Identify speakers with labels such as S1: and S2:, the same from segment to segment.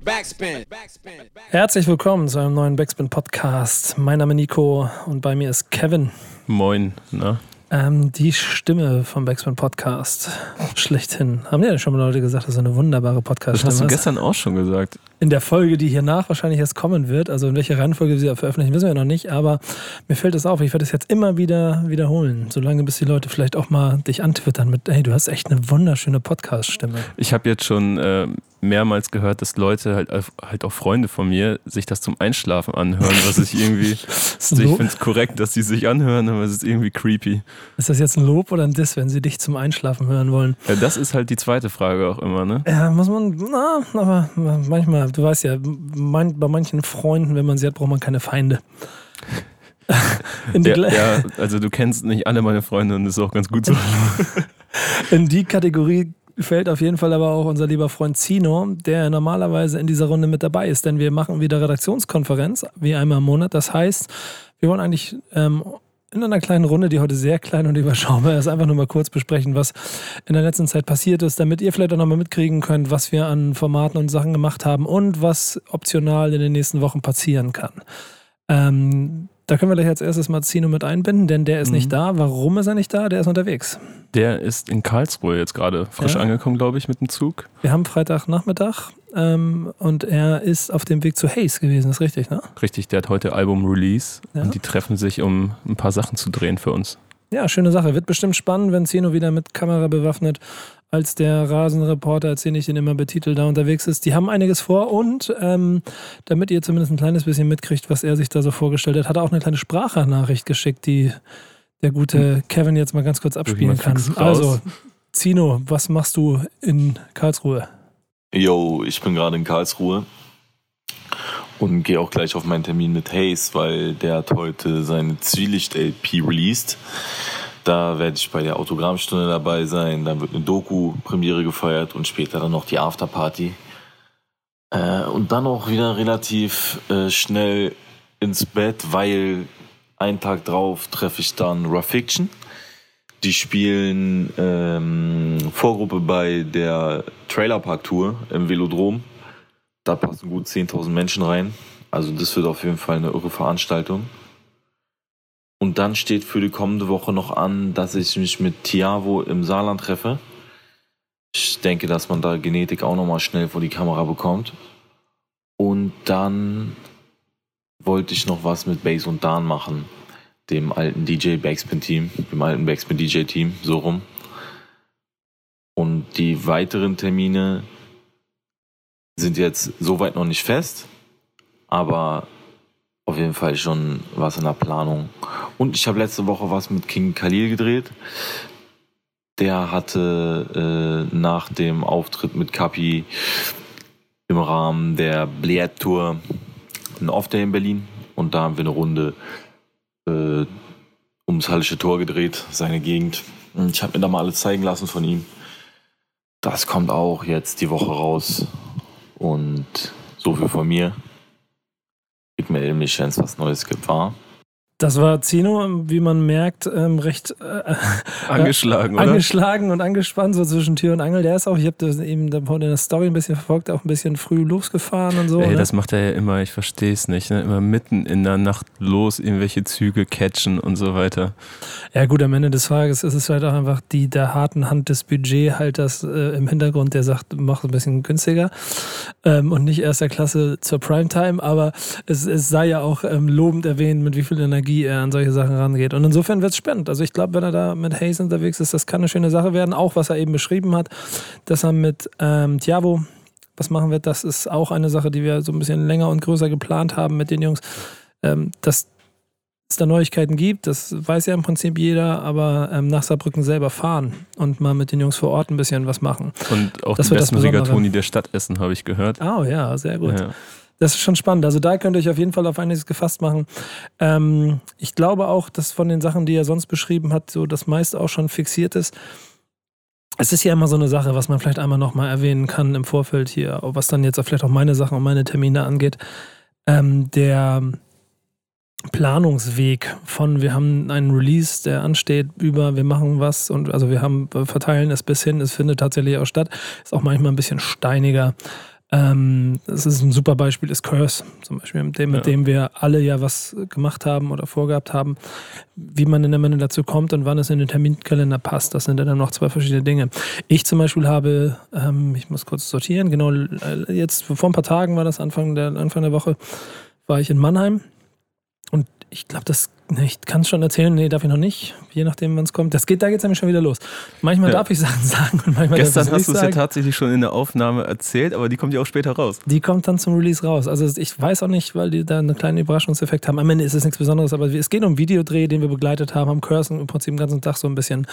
S1: Backspin.
S2: Herzlich willkommen zu einem neuen Backspin Podcast. Mein Name ist Nico und bei mir ist Kevin.
S3: Moin, na?
S2: Ähm, die Stimme vom Backspin Podcast. Schlechthin. Haben ja schon mal Leute gesagt, dass du eine wunderbare
S3: Das
S2: Podcast-Stimme
S3: hast du
S2: hast.
S3: gestern auch schon gesagt.
S2: In der Folge, die hiernach wahrscheinlich erst kommen wird, also in welcher Reihenfolge wir sie veröffentlichen, wissen wir noch nicht, aber mir fällt es auf, ich werde es jetzt immer wieder wiederholen, solange bis die Leute vielleicht auch mal dich antwittern mit, hey, du hast echt eine wunderschöne Podcast-Stimme.
S3: Ich habe jetzt schon äh, mehrmals gehört, dass Leute, halt, halt auch Freunde von mir, sich das zum Einschlafen anhören, was ich irgendwie, also ich
S2: Lob?
S3: finde es korrekt, dass sie sich anhören, aber es ist irgendwie creepy.
S2: Ist das jetzt ein Lob oder ein Diss, wenn sie dich zum Einschlafen hören wollen?
S3: Ja, das ist halt die zweite Frage auch immer, ne?
S2: Ja, muss man, na, aber manchmal, du weißt ja, mein, bei manchen Freunden, wenn man sie hat, braucht man keine Feinde.
S3: Ja, ja, also du kennst nicht alle meine Freunde und das ist auch ganz gut so.
S2: in die Kategorie fällt auf jeden Fall aber auch unser lieber Freund Zino, der normalerweise in dieser Runde mit dabei ist, denn wir machen wieder Redaktionskonferenz, wie einmal im Monat. Das heißt, wir wollen eigentlich ähm, in einer kleinen Runde, die heute sehr klein und überschaubar ist, einfach nur mal kurz besprechen, was in der letzten Zeit passiert ist, damit ihr vielleicht auch nochmal mitkriegen könnt, was wir an Formaten und Sachen gemacht haben und was optional in den nächsten Wochen passieren kann. Ähm, da können wir gleich als erstes mal Zino mit einbinden, denn der ist
S3: Mhm.
S2: nicht da. Warum ist er nicht da? Der ist unterwegs.
S3: Der ist in Karlsruhe jetzt gerade frisch
S2: Ja.
S3: angekommen, glaube ich, mit dem Zug.
S2: Wir haben Freitagnachmittag ähm, und er ist auf dem Weg zu Hayes gewesen, ist richtig, ne?
S3: Richtig, der hat heute Album-Release
S2: Ja.
S3: und die treffen sich, um ein paar Sachen zu drehen für uns.
S2: Ja, schöne Sache. Wird bestimmt spannend, wenn Zeno wieder mit Kamera bewaffnet als der Rasenreporter, als den ich ihn immer betitel, da unterwegs ist. Die haben einiges vor und ähm, damit ihr zumindest ein kleines bisschen mitkriegt, was er sich da so vorgestellt hat, hat er auch eine kleine Sprachnachricht geschickt, die der gute Kevin jetzt mal ganz kurz abspielen kann. Also, Zino, was machst du in Karlsruhe?
S4: Yo, ich bin gerade in Karlsruhe und gehe auch gleich auf meinen Termin mit Hayes, weil der hat heute seine Zwielicht-LP released. Da werde ich bei der Autogrammstunde dabei sein. Dann wird eine Doku-Premiere gefeiert und später dann noch die Afterparty. Äh, und dann auch wieder relativ äh, schnell ins Bett, weil einen Tag drauf treffe ich dann Raw Fiction. Die spielen ähm, Vorgruppe bei der Trailerpark Tour im Velodrom. Da passen gut 10.000 Menschen rein. Also das wird auf jeden Fall eine irre Veranstaltung. Und dann steht für die kommende Woche noch an, dass ich mich mit Tiavo im Saarland treffe. Ich denke, dass man da Genetik auch nochmal schnell vor die Kamera bekommt. Und dann wollte ich noch was mit Bass und Dan machen dem alten DJ Backspin Team, dem alten Backspin DJ Team, so rum. Und die weiteren Termine sind jetzt soweit noch nicht fest, aber auf jeden Fall schon was in der Planung. Und ich habe letzte Woche was mit King Khalil gedreht. Der hatte äh, nach dem Auftritt mit Kapi im Rahmen der Bliet Tour einen Off-Day in Berlin und da haben wir eine Runde äh, ums Hallische Tor gedreht, seine Gegend. Ich habe mir da mal alles zeigen lassen von ihm. Das kommt auch jetzt die Woche raus. Und so viel von mir. Ich melde mich, wenn es was Neues gibt, war.
S2: Das war Zino, wie man merkt, ähm, recht äh,
S3: Angeschlagen, oder?
S2: angeschlagen und angespannt, so zwischen Tür und Angel. Der ist auch, ich habe das eben in der Story ein bisschen verfolgt, auch ein bisschen früh losgefahren und so.
S3: Ey,
S2: ne?
S3: das macht er ja immer, ich verstehe es nicht. Ne? Immer mitten in der Nacht los, irgendwelche Züge catchen und so weiter.
S2: Ja gut, am Ende des Tages ist es halt auch einfach die der harten Hand des Budgethalters äh, im Hintergrund, der sagt, mach ein bisschen günstiger ähm, und nicht erster Klasse zur Primetime, aber es, es sei ja auch ähm, lobend erwähnt, mit wie viel Energie er an solche Sachen rangeht. Und insofern wird es spannend. Also ich glaube, wenn er da mit Hayes unterwegs ist, das kann eine schöne Sache werden. Auch was er eben beschrieben hat, dass er mit ähm, Tiavo was machen wird, das ist auch eine Sache, die wir so ein bisschen länger und größer geplant haben mit den Jungs. Ähm, dass es da Neuigkeiten gibt, das weiß ja im Prinzip jeder, aber ähm, nach Saarbrücken selber fahren und mal mit den Jungs vor Ort ein bisschen was machen.
S3: Und auch
S2: Das
S3: die besten. Rigatoni der Stadt essen, habe ich gehört.
S2: Oh ja, sehr gut.
S3: Ja.
S2: Das ist schon spannend. Also da könnt ihr euch auf jeden Fall auf einiges gefasst machen. Ähm, ich glaube auch, dass von den Sachen, die er sonst beschrieben hat, so das meiste auch schon fixiert ist. Es ist ja immer so eine Sache, was man vielleicht einmal nochmal erwähnen kann im Vorfeld hier, was dann jetzt auch vielleicht auch meine Sachen und meine Termine angeht. Ähm, der Planungsweg von wir haben einen Release, der ansteht, über wir machen was und also wir haben verteilen es bis hin, es findet tatsächlich auch statt, ist auch manchmal ein bisschen steiniger. Ähm, das ist ein super Beispiel, ist Curse zum Beispiel, mit dem, mit
S3: Ja.
S2: dem wir alle ja was gemacht haben oder vorgehabt haben, wie man in der Menge dazu kommt und wann es in den Terminkalender passt. Das sind ja dann noch zwei verschiedene Dinge. Ich zum Beispiel habe, ähm, ich muss kurz sortieren, genau, äh, jetzt vor ein paar Tagen war das Anfang der, Anfang der Woche, war ich in Mannheim und ich glaube, das, ich kann es schon erzählen, nee, darf ich noch nicht, je nachdem, wann es kommt. Das geht, da geht es nämlich schon wieder los. Manchmal
S3: Ja.
S2: darf ich Sachen sagen und manchmal
S3: Gestern
S2: darf
S3: hast
S2: ich
S3: du
S2: es
S3: ja tatsächlich schon in der Aufnahme erzählt, aber die kommt ja auch später raus.
S2: Die kommt dann zum Release raus. Also ich weiß auch nicht, weil die da einen kleinen Überraschungseffekt haben. Am Ende ist es nichts Besonderes, aber es geht um Videodreh, den wir begleitet haben, haben Cursen im Prinzip den ganzen Tag so ein bisschen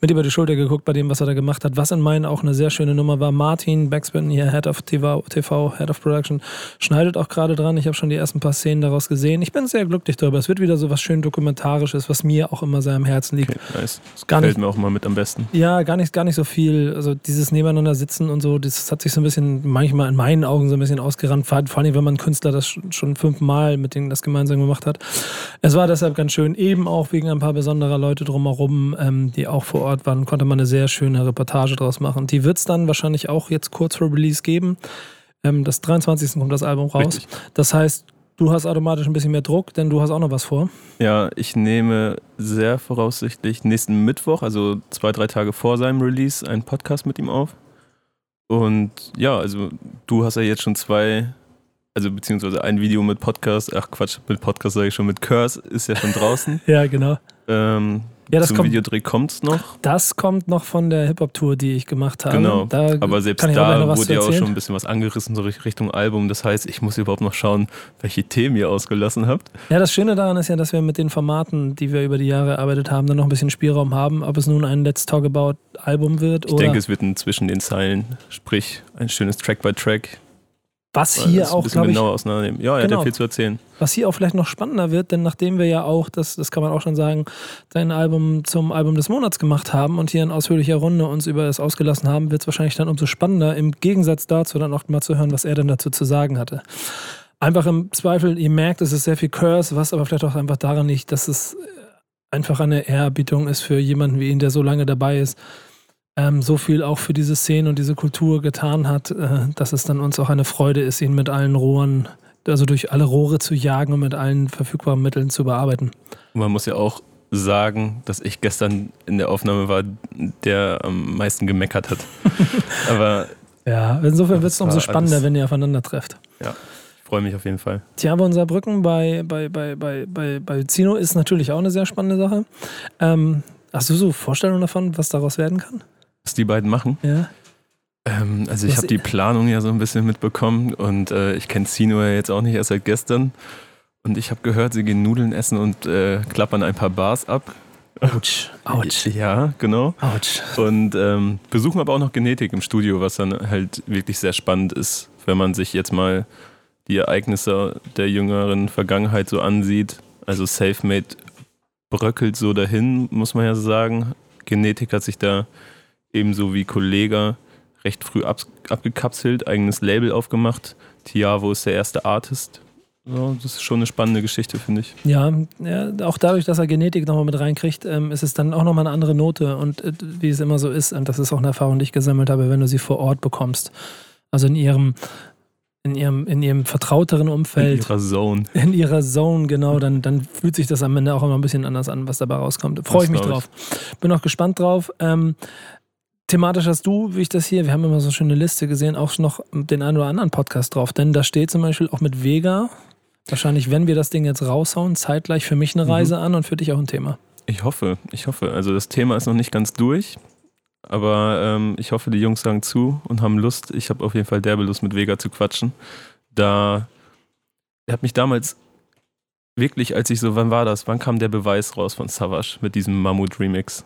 S2: mit über die Schulter geguckt bei dem, was er da gemacht hat. Was in meinen auch eine sehr schöne Nummer war. Martin Backspin, hier Head of TV, TV Head of Production, schneidet auch gerade dran. Ich habe schon die ersten paar Szenen daraus gesehen. Ich bin sehr glücklich darüber. Es wird wieder so was schön Dokumentarisches, was mir auch immer sehr am Herzen liegt.
S3: Okay, nice. Das
S2: Gar
S3: gefällt
S2: nicht-
S3: mir auch mal mit am besten.
S2: Ja, gar nicht, gar nicht so viel. Also dieses Nebeneinander sitzen und so, das hat sich so ein bisschen, manchmal in meinen Augen so ein bisschen ausgerannt. Vor allem, wenn man Künstler das schon schon fünfmal mit denen das gemeinsam gemacht hat. Es war deshalb ganz schön, eben auch wegen ein paar besonderer Leute drumherum, ähm, die auch vor Ort waren, konnte man eine sehr schöne Reportage draus machen. Die wird es dann wahrscheinlich auch jetzt kurz vor Release geben. Ähm, das 23. kommt das Album raus.
S3: Richtig.
S2: Das heißt, du hast automatisch ein bisschen mehr Druck, denn du hast auch noch was vor.
S3: Ja, ich nehme sehr voraussichtlich nächsten Mittwoch, also zwei, drei Tage vor seinem Release, einen Podcast mit ihm auf. Und ja, also du hast ja jetzt schon zwei, also beziehungsweise ein Video mit Podcast, ach Quatsch, mit Podcast sage ich schon, mit Curse ist ja schon draußen.
S2: Ja, genau.
S3: ähm,
S2: Ja, das
S3: zum
S2: kommt-
S3: Videodreh kommt's noch.
S2: Das kommt noch von der Hip-Hop-Tour, die ich gemacht habe.
S3: Genau.
S2: Da
S3: Aber selbst da wurde ja auch schon ein bisschen was angerissen, so Richtung Album. Das heißt, ich muss überhaupt noch schauen, welche Themen ihr ausgelassen habt.
S2: Ja, das Schöne daran ist ja, dass wir mit den Formaten, die wir über die Jahre erarbeitet haben, dann noch ein bisschen Spielraum haben, ob es nun ein Let's Talk About Album wird
S3: Ich
S2: oder
S3: denke, es wird ein zwischen den Zeilen, sprich ein schönes Track by Track.
S2: Was hier auch, glaube ich,
S3: genauer auseinandernehmen. Ja, er hat
S2: Genau.
S3: ja viel zu erzählen.
S2: was hier auch vielleicht noch spannender wird, denn nachdem wir ja auch, das, das kann man auch schon sagen, sein Album zum Album des Monats gemacht haben und hier in ausführlicher Runde uns über es ausgelassen haben, wird es wahrscheinlich dann umso spannender, im Gegensatz dazu dann auch mal zu hören, was er denn dazu zu sagen hatte. Einfach im Zweifel, ihr merkt, es ist sehr viel Curse, was aber vielleicht auch einfach daran liegt, dass es einfach eine Ehrerbietung ist für jemanden wie ihn, der so lange dabei ist, ähm, so viel auch für diese Szene und diese Kultur getan hat, äh, dass es dann uns auch eine Freude ist, ihn mit allen Rohren, also durch alle Rohre zu jagen und mit allen verfügbaren Mitteln zu bearbeiten.
S3: Und man muss ja auch sagen, dass ich gestern in der Aufnahme war, der am meisten gemeckert hat. Aber
S2: Ja, insofern wird es umso spannender,
S3: alles-
S2: wenn ihr aufeinander trefft.
S3: ich freue mich auf jeden Fall.
S2: Tja, aber unser Brücken bei, bei, bei, bei, bei, bei Zino ist natürlich auch eine sehr spannende Sache. Ähm, hast du so Vorstellungen davon, was daraus werden kann?
S3: Was die beiden machen?
S2: Ja.
S3: Ähm, also ich habe die Planung ja so ein bisschen mitbekommen und äh, ich kenne Sino ja jetzt auch nicht erst seit gestern. Und ich habe gehört, sie gehen Nudeln essen und äh, klappern ein paar Bars ab.
S2: Autsch. Autsch.
S3: Ja, genau.
S2: Autsch.
S3: Und ähm, besuchen aber auch noch Genetik im Studio, was dann halt wirklich sehr spannend ist, wenn man sich jetzt mal die Ereignisse der jüngeren Vergangenheit so ansieht. Also Selfmade bröckelt so dahin, muss man ja sagen. Genetik hat sich da ebenso wie Kollega recht früh ab, abgekapselt, eigenes Label aufgemacht. Tiavo ist der erste Artist. So, das ist schon eine spannende Geschichte, finde ich.
S2: Ja, ja, auch dadurch, dass er Genetik nochmal mit reinkriegt, ähm, ist es dann auch nochmal eine andere Note. Und äh, wie es immer so ist, und das ist auch eine Erfahrung, die ich gesammelt habe, wenn du sie vor Ort bekommst. Also in ihrem, in ihrem, in ihrem vertrauteren
S3: In
S2: Umfeld.
S3: ihrer Zone.
S2: in ihrer Zone, genau, dann, dann fühlt sich das am Ende auch immer ein bisschen anders an, was dabei rauskommt. Freue ich mich drauf. Bin auch gespannt drauf. Ähm, thematisch hast du, wie ich das hier, wir haben immer so eine schöne Liste gesehen, auch noch den einen oder anderen Podcast drauf, denn da steht zum Beispiel auch mit Vega, wahrscheinlich, wenn wir das Ding jetzt raushauen, zeitgleich für mich eine
S3: Mhm.
S2: Reise an und für dich auch ein Thema.
S3: Ich hoffe, ich hoffe. Also das Thema ist noch nicht ganz durch, aber ähm, ich hoffe, die Jungs sagen zu und haben Lust. Ich habe auf jeden Fall derbe Lust, mit Vega zu quatschen. Da, er hat mich damals wirklich, als ich so, wann war das? Wann kam der Beweis raus von Savage mit diesem Mammut-Remix?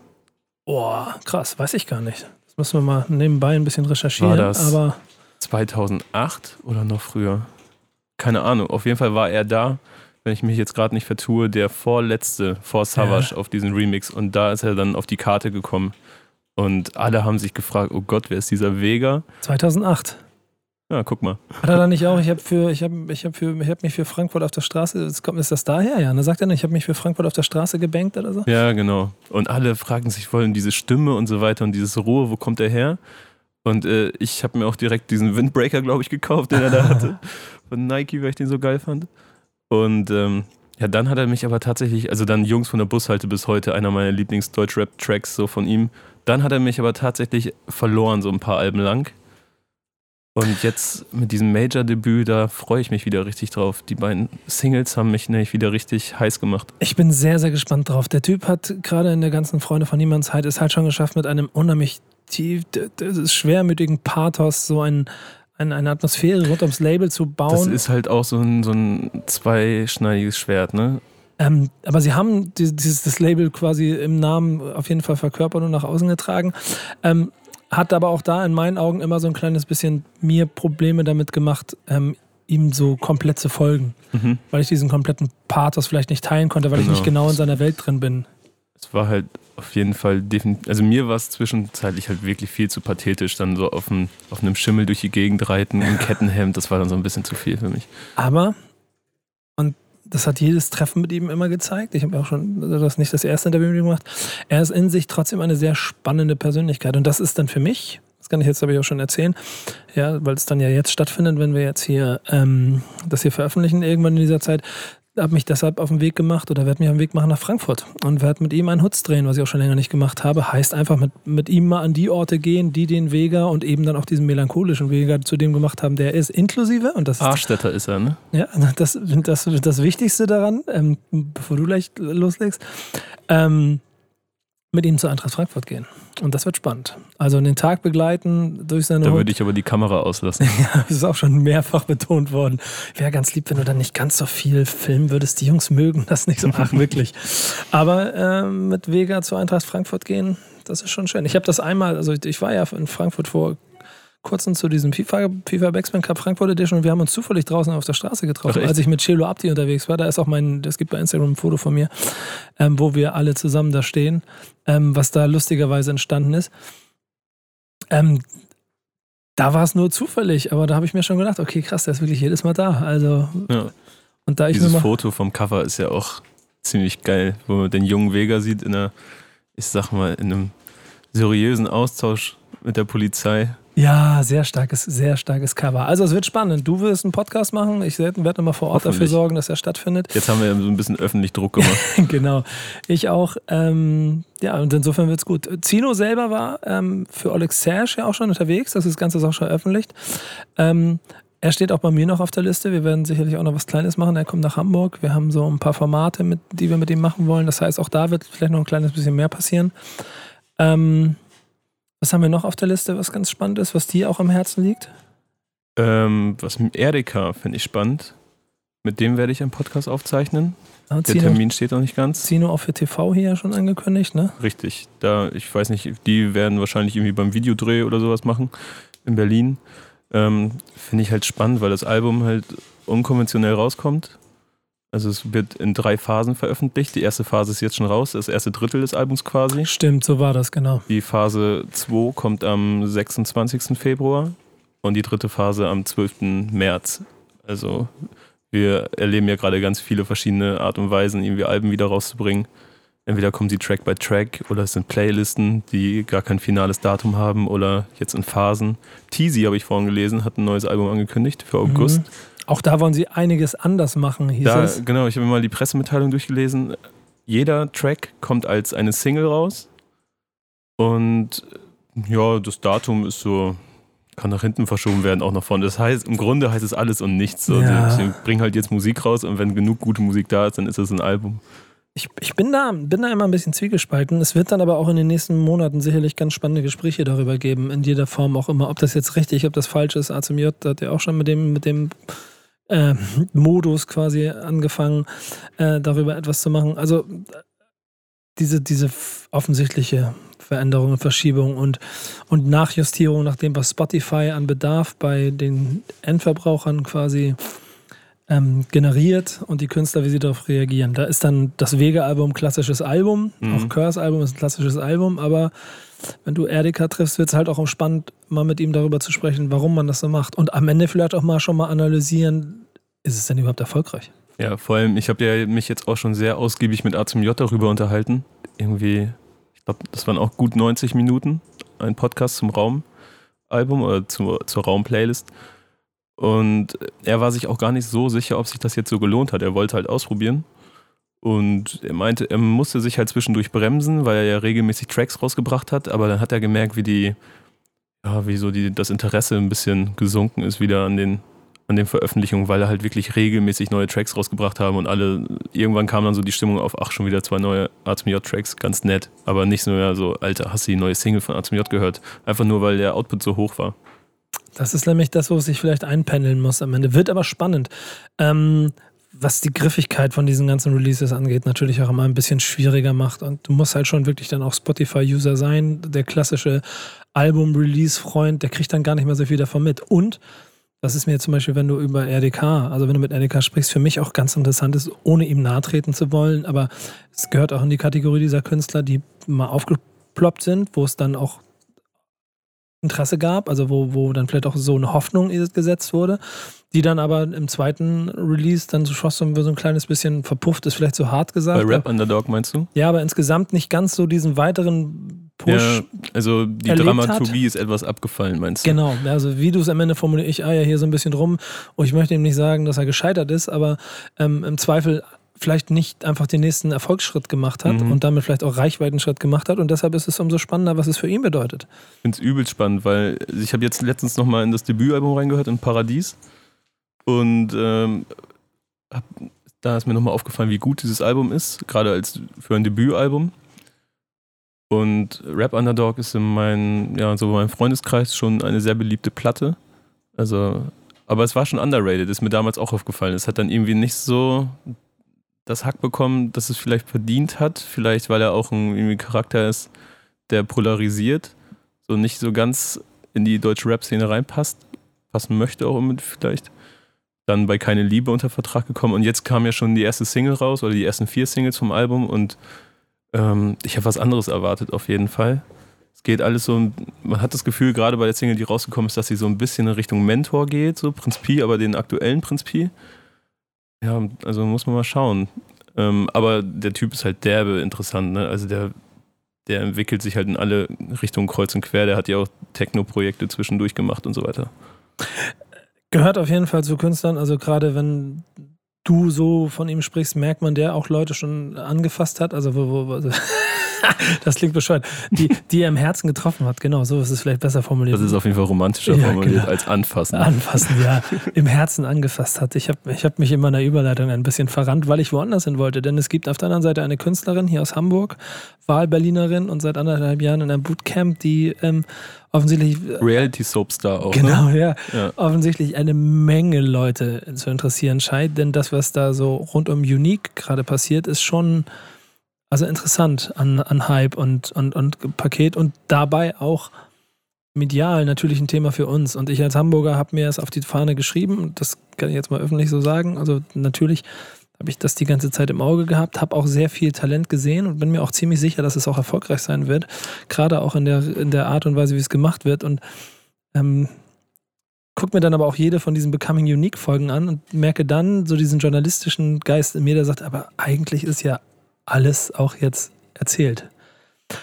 S2: Boah, krass, weiß ich gar nicht. Das müssen wir mal nebenbei ein bisschen recherchieren,
S3: War das-
S2: aber
S3: 2008 oder noch früher? Keine Ahnung. Auf jeden Fall war er da, wenn ich mich jetzt gerade nicht vertue, der vorletzte vor Savage auf diesen Remix. Und da ist er dann auf die Karte gekommen. Und alle haben sich gefragt, oh Gott, wer ist dieser Vega?
S2: 2008.
S3: Ja, guck mal.
S2: Hat er da nicht auch, ich habe für, ich habe, ich habe für, ich habe mich für Frankfurt auf der Straße, jetzt kommt, ist das daher? Ja, und dann sagt er nicht, ich habe mich für Frankfurt auf der Straße gebankt oder so?
S3: Ja, genau. Und alle fragen sich voll um diese Stimme und so weiter und dieses Ruhe, wo kommt er her? Und äh, ich habe mir auch direkt diesen Windbreaker, glaube ich, gekauft, den er da hatte. Von Nike, weil ich den so geil fand. Und ähm, ja, dann hat er mich aber tatsächlich, also dann Jungs von der Bushalte bis heute, einer meiner Lieblings-Deutsch-Rap-Tracks so von ihm. Dann hat er mich aber tatsächlich verloren, so ein paar Alben lang. Und jetzt mit diesem Major-Debüt, da freue ich mich wieder richtig drauf. Die beiden Singles haben mich nämlich wieder richtig heiß gemacht.
S2: Ich bin sehr, sehr gespannt drauf. Der Typ hat gerade in der ganzen Freunde von Niemandszeit es halt schon geschafft, mit einem unheimlich tief, schwermütigen Pathos so ein, ein, eine Atmosphäre rund ums Label zu bauen.
S3: Das ist halt auch so ein, so ein zweischneidiges Schwert, ne?
S2: Ähm, aber sie haben dieses das Label quasi im Namen auf jeden Fall verkörpert und nach außen getragen. Ähm, hat aber auch da in meinen Augen immer so ein kleines bisschen mir Probleme damit gemacht, ähm, ihm so komplett zu folgen. Mhm. Weil ich diesen kompletten Pathos vielleicht nicht teilen konnte, weil genau. ich nicht genau in seiner Welt drin bin.
S3: Es war halt auf jeden Fall definitiv, also mir war es zwischenzeitlich halt wirklich viel zu pathetisch, dann so auf, ein, auf einem Schimmel durch die Gegend reiten, im Kettenhemd, das war dann so ein bisschen zu viel für mich.
S2: Aber, und das hat jedes Treffen mit ihm immer gezeigt. Ich habe auch schon das nicht das erste Interview mit ihm gemacht. Er ist in sich trotzdem eine sehr spannende Persönlichkeit. Und das ist dann für mich, das kann ich jetzt aber auch schon erzählen, ja, weil es dann ja jetzt stattfindet, wenn wir jetzt hier ähm, das hier veröffentlichen, irgendwann in dieser Zeit, habe mich deshalb auf den Weg gemacht oder werde mich auf den Weg machen nach Frankfurt und werde mit ihm einen Hutz drehen, was ich auch schon länger nicht gemacht habe. Heißt einfach mit, mit ihm mal an die Orte gehen, die den Vega und eben dann auch diesen melancholischen Vega zu dem gemacht haben, der ist, inklusive. Und das
S3: Arschstädter ist er, ne?
S2: Ja, das ist das, das Wichtigste daran, ähm, bevor du gleich loslegst. Ähm, mit ihm zu Eintracht Frankfurt gehen. Und das wird spannend. Also den Tag begleiten durch seine.
S3: Da würde ich aber die Kamera auslassen.
S2: ja, das ist auch schon mehrfach betont worden. Wäre ganz lieb, wenn du dann nicht ganz so viel filmen würdest. Die Jungs mögen das nicht so. Ach, wirklich. Aber äh, mit Vega zu Eintracht Frankfurt gehen, das ist schon schön. Ich habe das einmal, also ich war ja in Frankfurt vor kurzem zu diesem FIFA, FIFA Backspin Cup Frankfurt Edition und wir haben uns zufällig draußen auf der Straße getroffen, Ach, als ich mit Celo Abdi unterwegs war. Da ist auch mein, es gibt bei Instagram ein Foto von mir, ähm, wo wir alle zusammen da stehen, ähm, was da lustigerweise entstanden ist. Ähm, da war es nur zufällig, aber da habe ich mir schon gedacht, okay, krass, der ist wirklich jedes Mal da. Also,
S3: ja. und da ich Dieses Foto vom Cover ist ja auch ziemlich geil, wo man den jungen Vega sieht in einer, ich sag mal, in einem seriösen Austausch mit der Polizei.
S2: Ja, sehr starkes, sehr starkes Cover. Also es wird spannend. Du wirst einen Podcast machen. Ich werde mal vor Ort dafür sorgen, dass er stattfindet.
S3: Jetzt haben wir so ein bisschen öffentlich Druck gemacht.
S2: genau. Ich auch. Ähm, ja, und insofern wird es gut. Zino selber war ähm, für Oleg Serge ja auch schon unterwegs. Das, ist das Ganze ist auch schon veröffentlicht. Ähm, er steht auch bei mir noch auf der Liste. Wir werden sicherlich auch noch was Kleines machen. Er kommt nach Hamburg. Wir haben so ein paar Formate, mit, die wir mit ihm machen wollen. Das heißt, auch da wird vielleicht noch ein kleines bisschen mehr passieren. Ähm, was haben wir noch auf der Liste, was ganz spannend ist, was dir auch am Herzen liegt?
S3: Ähm, was mit Erika finde ich spannend. Mit dem werde ich einen Podcast aufzeichnen. Ah, der Termin steht noch nicht ganz.
S2: Zino auch für TV hier schon angekündigt, ne?
S3: Richtig. Da, ich weiß nicht, die werden wahrscheinlich irgendwie beim Videodreh oder sowas machen in Berlin. Ähm, finde ich halt spannend, weil das Album halt unkonventionell rauskommt. Also es wird in drei Phasen veröffentlicht. Die erste Phase ist jetzt schon raus, das erste Drittel des Albums quasi.
S2: Stimmt, so war das, genau.
S3: Die Phase 2 kommt am 26. Februar und die dritte Phase am 12. März. Also wir erleben ja gerade ganz viele verschiedene Art und Weisen, irgendwie Alben wieder rauszubringen. Entweder kommen sie Track by Track oder es sind Playlisten, die gar kein finales Datum haben oder jetzt in Phasen. Teasy habe ich vorhin gelesen, hat ein neues Album angekündigt für August. Mhm.
S2: Auch da wollen sie einiges anders machen, hieß
S3: da,
S2: es.
S3: Genau, ich habe mir mal die Pressemitteilung durchgelesen. Jeder Track kommt als eine Single raus. Und ja, das Datum ist so, kann nach hinten verschoben werden, auch nach vorne. Das heißt, im Grunde heißt es alles und nichts. So. Ja. Sie bringen halt jetzt Musik raus und wenn genug gute Musik da ist, dann ist es ein Album.
S2: Ich, ich bin, da, bin da immer ein bisschen zwiegespalten. Es wird dann aber auch in den nächsten Monaten sicherlich ganz spannende Gespräche darüber geben, in jeder Form auch immer. Ob das jetzt richtig, ob das falsch ist. A zum J hat ja auch schon mit dem, mit dem äh, Modus quasi angefangen, äh, darüber etwas zu machen. Also diese, diese offensichtliche Veränderung und Verschiebung und, und Nachjustierung nach dem, was Spotify an Bedarf bei den Endverbrauchern quasi ähm, generiert und die Künstler, wie sie darauf reagieren. Da ist dann das Wege-Album klassisches Album, mhm. auch Curse-Album ist ein klassisches Album, aber wenn du Erika triffst, wird es halt auch spannend, mal mit ihm darüber zu sprechen, warum man das so macht. Und am Ende vielleicht auch mal schon mal analysieren, ist es denn überhaupt erfolgreich?
S3: Ja, vor allem, ich habe ja mich jetzt auch schon sehr ausgiebig mit A zum J darüber unterhalten. Irgendwie, ich glaube, das waren auch gut 90 Minuten, ein Podcast zum Raum. Album oder zu, zur Raumplaylist. Und er war sich auch gar nicht so sicher, ob sich das jetzt so gelohnt hat. Er wollte halt ausprobieren. Und er meinte, er musste sich halt zwischendurch bremsen, weil er ja regelmäßig Tracks rausgebracht hat. Aber dann hat er gemerkt, wie die, ja, wie so die, das Interesse ein bisschen gesunken ist wieder an den, an den Veröffentlichungen, weil er halt wirklich regelmäßig neue Tracks rausgebracht haben und alle, irgendwann kam dann so die Stimmung auf, ach, schon wieder zwei neue Atom J Tracks, ganz nett. Aber nicht nur so, Alter, hast du die neue Single von Atom J gehört? Einfach nur, weil der Output so hoch war.
S2: Das ist nämlich das, wo es sich vielleicht einpendeln muss am Ende. Wird aber spannend. Ähm, was die Griffigkeit von diesen ganzen Releases angeht, natürlich auch immer ein bisschen schwieriger macht. Und du musst halt schon wirklich dann auch Spotify-User sein. Der klassische Album-Release-Freund, der kriegt dann gar nicht mehr so viel davon mit. Und das ist mir zum Beispiel, wenn du über RDK, also wenn du mit RDK sprichst, für mich auch ganz interessant ist, ohne ihm nahe treten zu wollen. Aber es gehört auch in die Kategorie dieser Künstler, die mal aufgeploppt sind, wo es dann auch Interesse gab, also wo, wo dann vielleicht auch so eine Hoffnung gesetzt wurde, die dann aber im zweiten Release dann so so ein kleines bisschen verpufft ist, vielleicht so hart gesagt.
S3: Bei Rap Underdog meinst du?
S2: Ja, aber insgesamt nicht ganz so diesen weiteren Push. Ja,
S3: also die Dramaturgie hat. ist etwas abgefallen, meinst
S2: du? Genau, also wie du es am Ende formulierst, ich eier hier so ein bisschen drum und ich möchte ihm nicht sagen, dass er gescheitert ist, aber ähm, im Zweifel vielleicht nicht einfach den nächsten Erfolgsschritt gemacht hat mhm. und damit vielleicht auch Reichweitenschritt gemacht hat. Und deshalb ist es umso spannender, was es für ihn bedeutet.
S3: Ich finde es übel spannend, weil ich habe jetzt letztens nochmal in das Debütalbum reingehört, in Paradies. Und ähm, hab, da ist mir nochmal aufgefallen, wie gut dieses Album ist, gerade als für ein Debütalbum. Und Rap Underdog ist in meinem, ja, so meinem Freundeskreis schon eine sehr beliebte Platte. Also, aber es war schon underrated, ist mir damals auch aufgefallen. Es hat dann irgendwie nicht so das Hack bekommen, dass es vielleicht verdient hat. Vielleicht, weil er auch ein irgendwie Charakter ist, der polarisiert, so nicht so ganz in die deutsche Rap-Szene reinpasst, passen möchte auch immer vielleicht. Dann bei Keine Liebe unter Vertrag gekommen und jetzt kam ja schon die erste Single raus oder die ersten vier Singles vom Album und ähm, ich habe was anderes erwartet auf jeden Fall. Es geht alles so, man hat das Gefühl, gerade bei der Single, die rausgekommen ist, dass sie so ein bisschen in Richtung Mentor geht, so Prinz Pi, aber den aktuellen Prinz Pi. Ja, also muss man mal schauen. Ähm, aber der Typ ist halt derbe interessant, ne? Also der, der entwickelt sich halt in alle Richtungen kreuz und quer. Der hat ja auch Techno-Projekte zwischendurch gemacht und so weiter.
S2: Gehört auf jeden Fall zu Künstlern, also gerade wenn du so von ihm sprichst, merkt man, der auch Leute schon angefasst hat. Also, wo, wo, also das klingt bescheuert. Die, die er im Herzen getroffen hat, genau, so ist es vielleicht besser formuliert.
S3: Das ist auf jeden Fall romantischer ja, formuliert genau. als anfassen.
S2: Anfassen, ja. Im Herzen angefasst hat. Ich habe ich hab mich in meiner Überleitung ein bisschen verrannt, weil ich woanders hin wollte. Denn es gibt auf der anderen Seite eine Künstlerin hier aus Hamburg, Wahlberlinerin und seit anderthalb Jahren in einem Bootcamp, die ähm, offensichtlich.
S3: Reality Soapstar auch.
S2: Genau, ne? ja, ja. Offensichtlich eine Menge Leute zu interessieren scheint, denn das, was da so rund um Unique gerade passiert, ist schon also interessant an, an Hype und, und, und Paket und dabei auch medial natürlich ein Thema für uns. Und ich als Hamburger habe mir es auf die Fahne geschrieben, das kann ich jetzt mal öffentlich so sagen. Also natürlich habe ich das die ganze Zeit im Auge gehabt, habe auch sehr viel Talent gesehen und bin mir auch ziemlich sicher, dass es auch erfolgreich sein wird. Gerade auch in der, in der Art und Weise, wie es gemacht wird. Und ähm, guck mir dann aber auch jede von diesen Becoming Unique Folgen an und merke dann so diesen journalistischen Geist in mir, der sagt, aber eigentlich ist ja alles auch jetzt erzählt.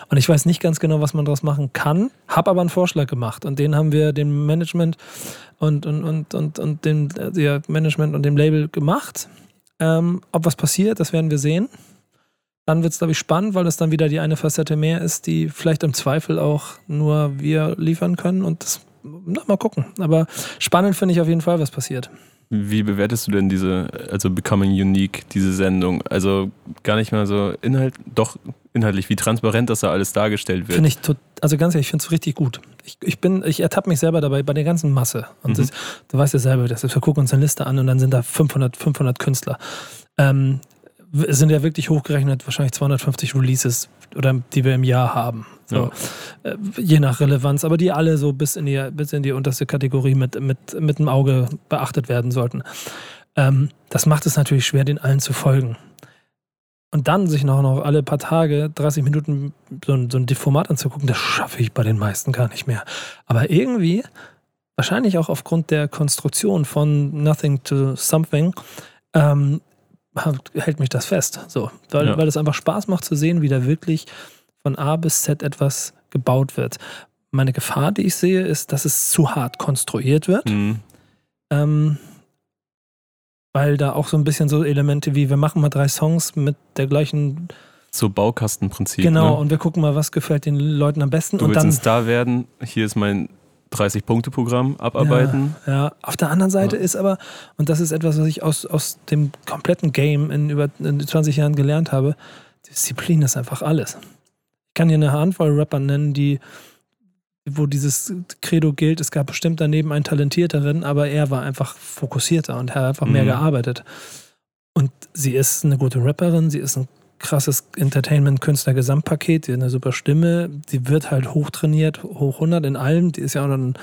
S2: Und ich weiß nicht ganz genau, was man daraus machen kann, habe aber einen Vorschlag gemacht und den haben wir dem Management und, und, und, und, und dem ja, Management und dem Label gemacht. Ähm, ob was passiert, das werden wir sehen. Dann wird es, glaube ich, spannend, weil das dann wieder die eine Facette mehr ist, die vielleicht im Zweifel auch nur wir liefern können und das, na, mal gucken. Aber spannend finde ich auf jeden Fall, was passiert.
S3: Wie bewertest du denn diese, also Becoming Unique, diese Sendung? Also gar nicht mal so Inhalt, doch inhaltlich, wie transparent das da alles dargestellt wird.
S2: Finde ich, also ganz ehrlich, ich finde es richtig gut. Ich, ich bin, ich ertappe mich selber dabei bei der ganzen Masse. Und mhm. das, du weißt ja selber, das wir gucken uns eine Liste an und dann sind da 500, 500 Künstler. Ähm, es sind ja wirklich hochgerechnet wahrscheinlich 250 Releases oder die wir im Jahr haben. So, ja. äh, je nach Relevanz, aber die alle so bis in die, bis in die unterste Kategorie mit, mit, mit dem Auge beachtet werden sollten. Ähm, das macht es natürlich schwer, den allen zu folgen. Und dann sich noch, noch alle paar Tage 30 Minuten so ein, so ein Format anzugucken, das schaffe ich bei den meisten gar nicht mehr. Aber irgendwie, wahrscheinlich auch aufgrund der Konstruktion von Nothing to Something, ähm, hält mich das fest. So, weil, ja. weil es einfach Spaß macht zu sehen, wie da wirklich von A bis Z etwas gebaut wird. Meine Gefahr, die ich sehe, ist, dass es zu hart konstruiert wird.
S3: Mhm.
S2: Ähm, weil da auch so ein bisschen so Elemente wie, wir machen mal drei Songs mit der gleichen,
S3: So Baukastenprinzip.
S2: genau,
S3: Ne?
S2: und wir gucken mal, was gefällt den Leuten am besten.
S3: Du
S2: und
S3: willst
S2: dann
S3: ein Star werden, hier ist mein 30-Punkte-Programm, abarbeiten.
S2: Ja, auf der anderen Seite
S3: Ja.
S2: ist aber, und das ist etwas, was ich aus, aus dem kompletten Game in über in 20 Jahren gelernt habe, Disziplin ist einfach alles. Ich kann dir eine Handvoll Rapper nennen, die, wo dieses Credo gilt, es gab bestimmt daneben einen talentierteren, aber er war einfach fokussierter und hat einfach mehr
S3: Mhm.
S2: gearbeitet. Und sie ist eine gute Rapperin, sie ist ein krasses Entertainment-Künstler-Gesamtpaket, die hat eine super Stimme, die wird halt hochtrainiert, hoch 100 in allem, die ist ja auch ein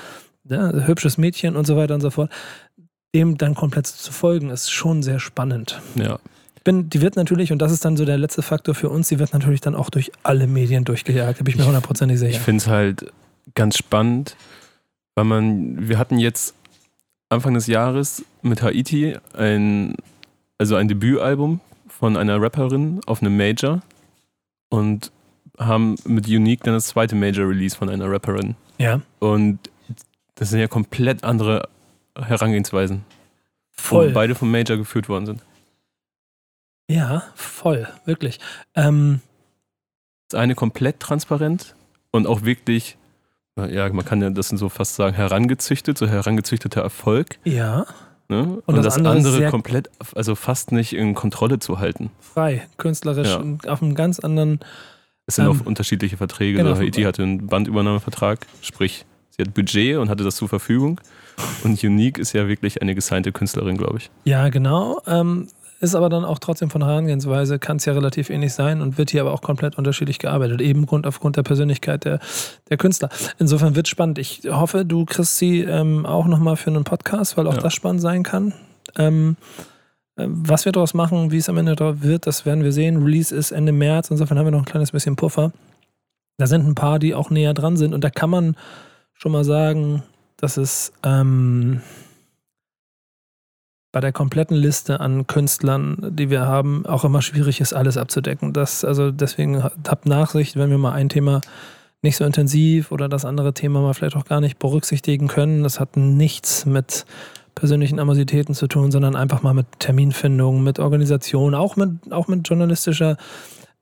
S2: ja, hübsches Mädchen und so weiter und so fort. Dem dann komplett zu folgen, ist schon sehr spannend.
S3: Ja.
S2: Bin, die wird natürlich, und das ist dann so der letzte Faktor für uns, die wird natürlich dann auch durch alle Medien durchgejagt, da bin ich mir hundertprozentig sicher.
S3: Ich finde es halt ganz spannend, weil man, wir hatten jetzt Anfang des Jahres mit Haiti ein, also ein Debütalbum von einer Rapperin auf einem Major und haben mit Unique dann das zweite Major-Release von einer Rapperin.
S2: Ja,
S3: Und das sind ja komplett andere Herangehensweisen,
S2: voll.
S3: wo beide vom Major geführt worden sind.
S2: Ja, voll, wirklich. Ähm,
S3: Das eine komplett transparent und auch wirklich, ja, man kann ja das so fast sagen, herangezüchtet, so herangezüchteter Erfolg.
S2: ja,
S3: Ne?
S2: Und
S3: Und,
S2: das
S3: das,
S2: andere
S3: andere, komplett, also fast nicht in Kontrolle zu halten.
S2: frei, künstlerisch,
S3: Ja.
S2: auf einem ganz anderen.
S3: Es sind
S2: Ähm,
S3: auch unterschiedliche Verträge.
S2: genau.
S3: So, Haiti hatte einen Bandübernahmevertrag, sprich, sie hat Budget und hatte das zur Verfügung. Und Unique ist ja wirklich eine gesignte Künstlerin, glaube ich.
S2: Ja, genau. Ähm, ist aber dann auch trotzdem von Herangehensweise, kann es ja relativ ähnlich sein und wird hier aber auch komplett unterschiedlich gearbeitet, eben Grund aufgrund der Persönlichkeit der, der Künstler. Insofern wird spannend. Ich hoffe, du kriegst sie ähm, auch nochmal für einen Podcast, weil auch
S3: Ja.
S2: das spannend sein kann. Ähm, äh, was wir daraus machen, wie es am Ende drauf wird, das werden wir sehen. Release ist Ende März, insofern haben wir noch ein kleines bisschen Puffer. Da sind ein paar, die auch näher dran sind und da kann man schon mal sagen, dass es ähm, bei der kompletten Liste an Künstlern, die wir haben, auch immer schwierig ist, alles abzudecken. Das, also deswegen habt Nachsicht, wenn wir mal ein Thema nicht so intensiv oder das andere Thema mal vielleicht auch gar nicht berücksichtigen können. Das hat nichts mit persönlichen Amositäten zu tun, sondern einfach mal mit Terminfindung, mit Organisation, auch mit, auch mit journalistischer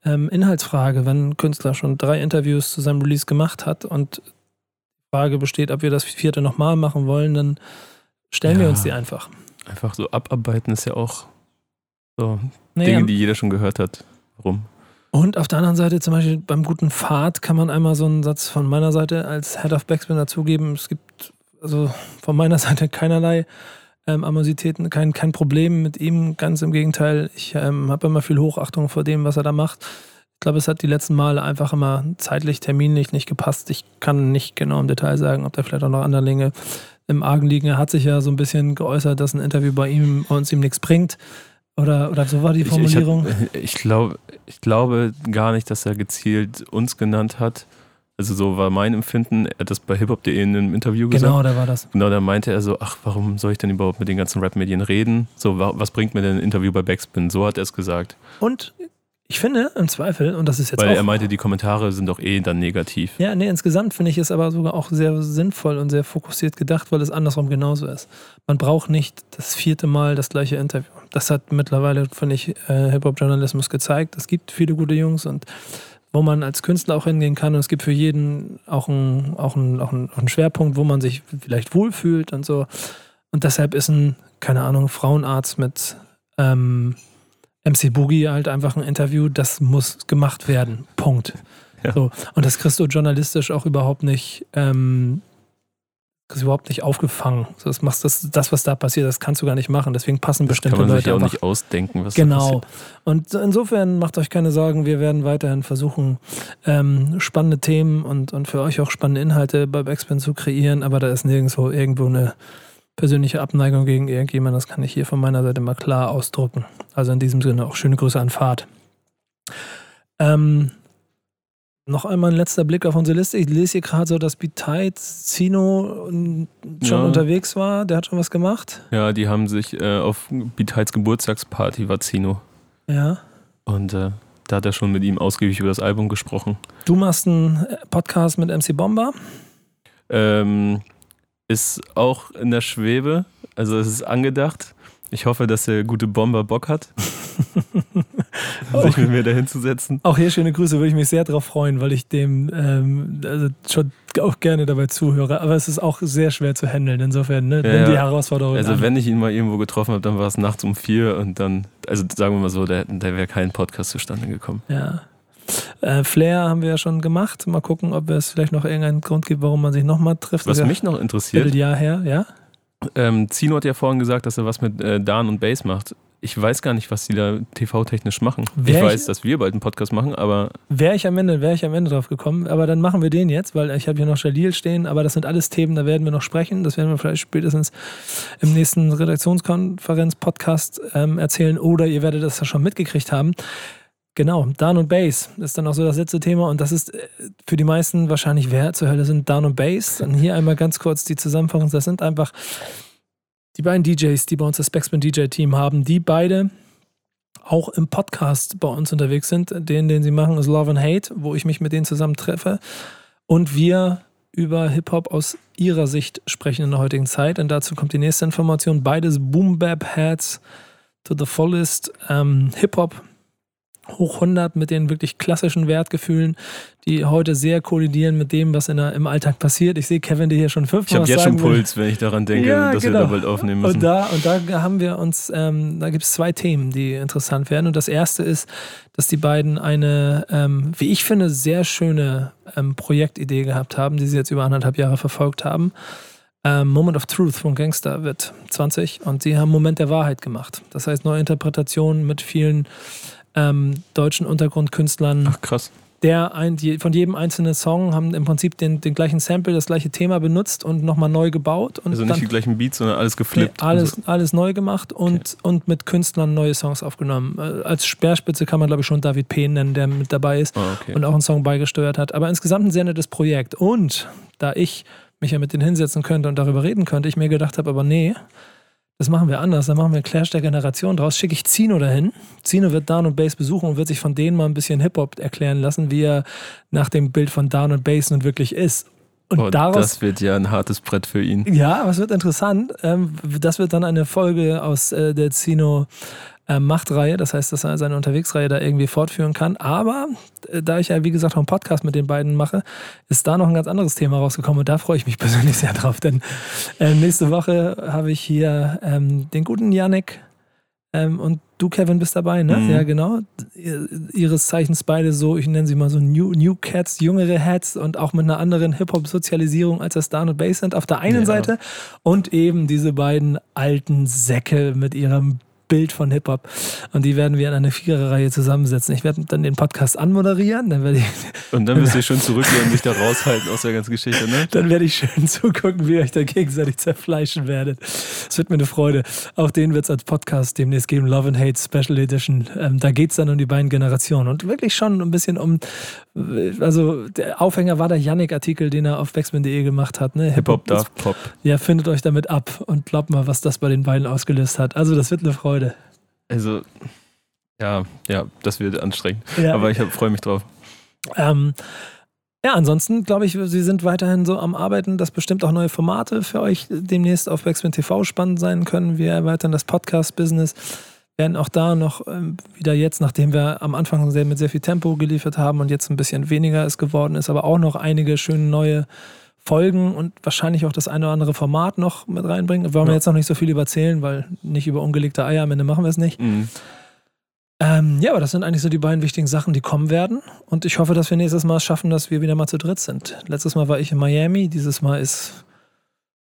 S2: ähm, Inhaltsfrage. Wenn ein Künstler schon drei Interviews zu seinem Release gemacht hat und die Frage besteht, ob wir das vierte nochmal machen wollen, dann stellen wir
S3: Ja.
S2: uns die einfach.
S3: Einfach so abarbeiten ist ja auch so
S2: Naja,
S3: Dinge, die jeder schon gehört hat. Warum?
S2: Und auf der anderen Seite, zum Beispiel beim guten Pfad, kann man einmal so einen Satz von meiner Seite als Head of Backspin dazugeben. Es gibt also von meiner Seite keinerlei ähm, Amositäten, kein, kein Problem mit ihm. Ganz im Gegenteil, ich ähm, habe immer viel Hochachtung vor dem, was er da macht. Ich glaube, es hat die letzten Male einfach immer zeitlich, terminlich nicht gepasst. Ich kann nicht genau im Detail sagen, ob da vielleicht auch noch andere Dinge im Argen liegen. Er hat sich ja so ein bisschen geäußert, dass ein Interview bei ihm uns ihm nichts bringt. Oder, oder so war die
S3: Ich, ich,
S2: Formulierung.
S3: hab, ich, glaub, ich glaube gar nicht, dass er gezielt uns genannt hat. Also so war mein Empfinden. Er hat das bei hiphop.de in einem Interview gesagt.
S2: genau, da war das.
S3: Genau, da meinte er so, ach, warum soll ich denn überhaupt mit den ganzen Rap-Medien reden? So, wa- was bringt mir denn ein Interview bei Backspin? So hat er es gesagt.
S2: Und ich finde im Zweifel, und das ist jetzt
S3: Weil
S2: auch.
S3: er meinte, die Kommentare sind doch eh dann negativ.
S2: ja, nee, insgesamt finde ich es aber sogar auch sehr sinnvoll und sehr fokussiert gedacht, weil es andersrum genauso ist. Man braucht nicht das vierte Mal das gleiche Interview. Das hat mittlerweile, finde ich, äh, Hip-Hop-Journalismus gezeigt. Es gibt viele gute Jungs und wo man als Künstler auch hingehen kann. Und es gibt für jeden auch einen, auch einen, auch einen, auch einen Schwerpunkt, wo man sich vielleicht wohlfühlt und so. Und deshalb ist ein, keine Ahnung, Frauenarzt mit ähm, MC Boogie halt einfach ein Interview, das muss gemacht werden. Punkt.
S3: Ja.
S2: So. Und das kriegst du journalistisch auch überhaupt nicht, ähm, kriegst überhaupt nicht aufgefangen. Das, machst das, das, was da passiert, das kannst du gar nicht machen. Deswegen passen
S3: Das
S2: bestimmte
S3: kann man
S2: Leute
S3: sich auch
S2: einfach
S3: nicht ausdenken, was da
S2: Genau.
S3: passiert.
S2: Und insofern macht euch keine Sorgen, wir werden weiterhin versuchen, ähm, spannende Themen und, und für euch auch spannende Inhalte bei Backspin zu kreieren, aber da ist nirgendwo irgendwo eine persönliche Abneigung gegen irgendjemand, das kann ich hier von meiner Seite mal klar ausdrücken. Also in diesem Sinne auch schöne Grüße an Fahrt. Ähm, noch einmal ein letzter Blick auf unsere Liste. Ich lese hier gerade so, dass Biteit Zino schon
S3: Ja.
S2: unterwegs war. Der hat schon was gemacht.
S3: Ja, die haben sich äh, auf Beats Geburtstagsparty war Zino.
S2: Ja.
S3: Und äh, da hat er schon mit ihm ausgiebig über das Album gesprochen.
S2: Du machst einen Podcast mit MC Bomber.
S3: Ähm, ist auch in der Schwebe. Also es ist angedacht. Ich hoffe, dass der gute Bomber Bock hat, sich mit mir dahin zu setzen.
S2: Auch hier schöne Grüße, würde ich mich sehr darauf freuen, weil ich dem ähm, also schon auch gerne dabei zuhöre. Aber es ist auch sehr schwer zu handeln. Insofern, ne?
S3: Ja,
S2: nimm die. Herausforderung
S3: Also
S2: an.
S3: wenn ich ihn mal irgendwo getroffen habe, dann war es nachts um vier und dann, also sagen wir mal so, da, da wäre kein Podcast zustande gekommen.
S2: Ja. Äh, Flair haben wir ja schon gemacht. Mal gucken, ob es vielleicht noch irgendeinen Grund gibt, warum man sich nochmal trifft.
S3: Was mich noch interessiert,
S2: Vierteljahr her, ja?
S3: ähm, Zino hat ja vorhin gesagt, dass er was mit äh, Dan und Bass macht. Ich weiß gar nicht, was die da TV-technisch machen.
S2: Wär
S3: ich
S2: ich-
S3: weiß, dass wir bald einen Podcast machen, aber
S2: Wäre ich am Ende, wäre ich am Ende drauf gekommen. Aber dann machen wir den jetzt, weil ich habe hier noch Jalil stehen, aber das sind alles Themen, da werden wir noch sprechen. Das werden wir vielleicht spätestens im nächsten Redaktionskonferenz-Podcast ähm, erzählen oder ihr werdet das ja schon mitgekriegt haben. Genau, Dan und Bass ist dann auch so das letzte Thema und das ist äh, für die meisten wahrscheinlich, wer zur Hölle sind Dan und Bass? Dann hier einmal ganz kurz die Zusammenfassung. Das sind einfach die beiden DJs, die bei uns das Backspin DJ-Team haben, die beide auch im Podcast bei uns unterwegs sind. Den, den sie machen, ist Love and Hate, wo ich mich mit denen zusammen treffe. Und wir über Hip-Hop aus ihrer Sicht sprechen in der heutigen Zeit. Und dazu kommt die nächste Information. Beides Boom-Bap-Heads to the fullest. Ähm, Hip-Hop hoch 100 mit den wirklich klassischen Wertgefühlen, die heute sehr kollidieren mit dem, was in der, im Alltag passiert. Ich sehe Kevin, der hier schon
S3: ich
S2: fünfmal
S3: habe
S2: was
S3: jetzt schon. Puls, wenn ich daran denke,
S2: Ja,
S3: dass
S2: genau.
S3: wir da bald aufnehmen müssen.
S2: Und da, und da haben wir uns, ähm, da gibt es zwei Themen, die interessant werden. Und das erste ist, dass die beiden eine, ähm, wie ich finde, sehr schöne ähm, Projektidee gehabt haben, die sie jetzt über anderthalb Jahre verfolgt haben. Ähm, Moment of Truth von Gangster wird 20 und sie haben Moment der Wahrheit gemacht. Das heißt, neue Interpretationen mit vielen ähm, deutschen Untergrundkünstlern
S3: Ach krass.
S2: der ein, die, von jedem einzelnen Song haben im Prinzip den, den gleichen Sample, das gleiche Thema benutzt und nochmal neu gebaut. Und
S3: Also
S2: dann,
S3: nicht die gleichen Beats, sondern alles
S2: Nee,
S3: geflippt.
S2: alles,
S3: Also,
S2: alles neu gemacht und, und mit Künstlern neue Songs aufgenommen. Äh, Als Speerspitze kann man, glaube ich, schon David P. nennen, der mit dabei ist
S3: ah, okay.
S2: und auch einen Song beigesteuert hat. Aber insgesamt ein sehr nettes Projekt. Und da ich mich ja mit denen hinsetzen könnte und darüber reden könnte, ich mir gedacht habe, aber nee, das machen wir anders. Da machen wir einen Clash der Generation draus. Schicke ich Zino dahin. Zino wird Dan und Bass besuchen und wird sich von denen mal ein bisschen Hip-Hop erklären lassen, wie er nach dem Bild von Dan und Bass nun wirklich ist. Und
S3: oh,
S2: daraus
S3: das wird ja ein hartes Brett für ihn.
S2: ja, aber es wird interessant. Ähm, das wird dann eine Folge aus äh, der Zino äh, Machtreihe. Das heißt, dass er seine Unterwegsreihe da irgendwie fortführen kann. Aber äh, da ich ja, wie gesagt, auch einen Podcast mit den beiden mache, ist da noch ein ganz anderes Thema rausgekommen. Und da freue ich mich persönlich sehr drauf. Denn äh, nächste Woche habe ich hier ähm, den guten Yannick ähm, und du, Kevin, bist dabei, ne?
S3: Mhm.
S2: Ja, genau. Ihr- Ihres Zeichens beide so, ich nenne sie mal so New, New Cats, jüngere Hats und auch mit einer anderen Hip-Hop-Sozialisierung, als das Dan und Bass sind auf der einen
S3: Ja.
S2: Seite und eben diese beiden alten Säcke mit ihrem Bild von Hip-Hop. Und die werden wir in eine Viererreihe zusammensetzen. Ich werde dann den Podcast anmoderieren, dann werde ich,
S3: Und dann wirst du schon zurückgehen und dich da raushalten aus der ganzen Geschichte, ne?
S2: dann werde ich schön zugucken, wie ihr euch da gegenseitig zerfleischen werdet. Es wird mir eine Freude. Auch den wird es als Podcast demnächst geben, Love and Hate Special Edition. Ähm, da geht es dann um die beiden Generationen und wirklich schon ein bisschen um, äh, also der Aufhänger war der Yannick-Artikel, den er auf backspin.de gemacht hat. Ne?
S3: Hip-Hop,
S2: ist-
S3: Daft Pop.
S2: Ja, findet euch damit ab und glaubt mal, was das bei den beiden ausgelöst hat. Also das wird eine Freude.
S3: Also, ja, ja, das wird anstrengend.
S2: Ja,
S3: Aber ich freue mich drauf.
S2: Ähm, ja, ansonsten glaube ich, Sie sind weiterhin so am Arbeiten, dass bestimmt auch neue Formate für euch demnächst auf Backspin TV spannend sein können. Wir erweitern das Podcast-Business, werden auch da noch ähm, wieder jetzt, nachdem wir am Anfang sehr, mit sehr viel Tempo geliefert haben und jetzt ein bisschen weniger es geworden ist, aber auch noch einige schöne neue Folgen und wahrscheinlich auch das eine oder andere Format noch mit reinbringen. Wollen wir
S3: Ja.
S2: jetzt noch nicht so viel überzählen, weil nicht über ungelegte Eier, am Ende machen wir es nicht.
S3: Mhm.
S2: Ähm, ja, aber das sind eigentlich so die beiden wichtigen Sachen, die kommen werden. Und ich hoffe, dass wir nächstes Mal es schaffen, dass wir wieder mal zu dritt sind. Letztes Mal war ich in Miami, dieses Mal ist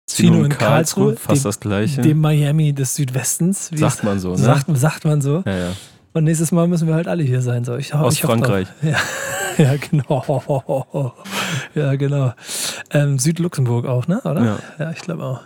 S2: Zino in Karlsruhe,
S3: fast
S2: dem-
S3: das Gleiche.
S2: dem Miami des Südwestens.
S3: Sagt man so, ne?
S2: Sagt, sagt man so.
S3: ja, ja.
S2: Und nächstes Mal müssen wir halt alle hier sein. So. Ich,
S3: Aus
S2: ich
S3: Frankreich.
S2: Ja, ja, genau. Ja, genau. Ähm, Südluxemburg auch, ne? Oder?
S3: Ja.
S2: Ja, ich glaube auch.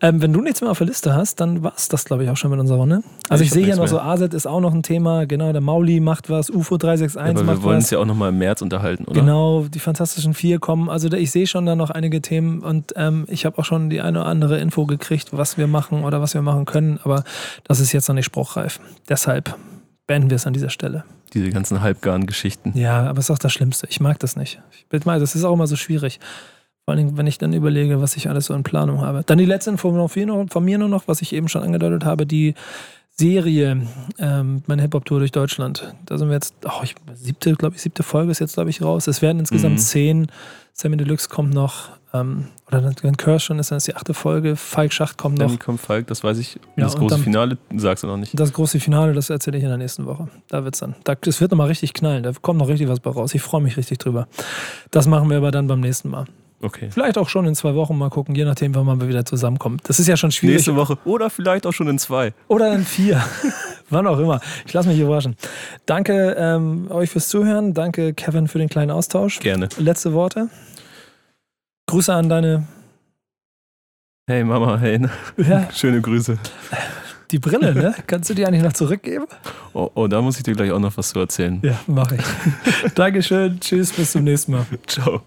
S2: Ähm, wenn du nichts mehr auf der Liste hast, dann war es das, glaube ich, auch schon mit unserer Runde. Also
S3: ich
S2: ich, sehe hier noch so, AZ ist auch noch ein Thema. Genau, der Mauli macht was, UFO 361
S3: Aber wir
S2: macht
S3: wollen
S2: was.
S3: uns ja auch nochmal im März unterhalten, oder?
S2: Genau, die Fantastischen Vier kommen. Also ich sehe schon da noch einige Themen und ähm, ich habe auch schon die eine oder andere Info gekriegt, was wir machen oder was wir machen können, aber das ist jetzt noch nicht spruchreif. Deshalb beenden wir es an dieser Stelle.
S3: Diese ganzen halbgaren Geschichten.
S2: Ja, aber es ist auch das Schlimmste. Ich mag das nicht. Ich mal, das ist auch immer so schwierig. Vor allem, wenn ich dann überlege, was ich alles so in Planung habe. Dann die letzte Info von mir nur noch, was ich eben schon angedeutet habe, die Serie, ähm, meine Hip-Hop-Tour durch Deutschland. Da sind wir jetzt, oh, ich, siebte, glaube ich, siebte Folge ist jetzt, glaube ich, raus. Es werden insgesamt mhm. zehn. Sammy Deluxe kommt noch. Ähm, oder wenn Curse schon ist, dann ist die achte Folge. Falk Schacht kommt noch. Dann
S3: kommt Falk, das weiß ich. Ja, das große dann, Finale sagst du noch nicht.
S2: Das große Finale, das erzähle ich in der nächsten Woche. Da wird's dann. Da, das wird nochmal richtig knallen. Da kommt noch richtig was bei raus. Ich freue mich richtig drüber. Das machen wir aber dann beim nächsten Mal.
S3: Okay.
S2: Vielleicht auch schon in zwei Wochen mal gucken, je nachdem, wann man wieder zusammenkommt. Das ist ja schon schwierig.
S3: Nächste Woche oder vielleicht auch schon in zwei.
S2: Oder in vier. wann auch immer. Ich lasse mich überraschen. Danke ähm, euch fürs Zuhören. Danke, Kevin, für den kleinen Austausch.
S3: Gerne.
S2: Letzte Worte. Grüße an deine.
S3: Hey Mama, hey. Ja. Schöne Grüße.
S2: Die Brille, ne? Kannst du die eigentlich noch zurückgeben?
S3: Oh, oh, da muss ich dir gleich auch noch was zu erzählen.
S2: Ja, mache ich. Dankeschön. Tschüss, bis zum nächsten Mal.
S3: Ciao.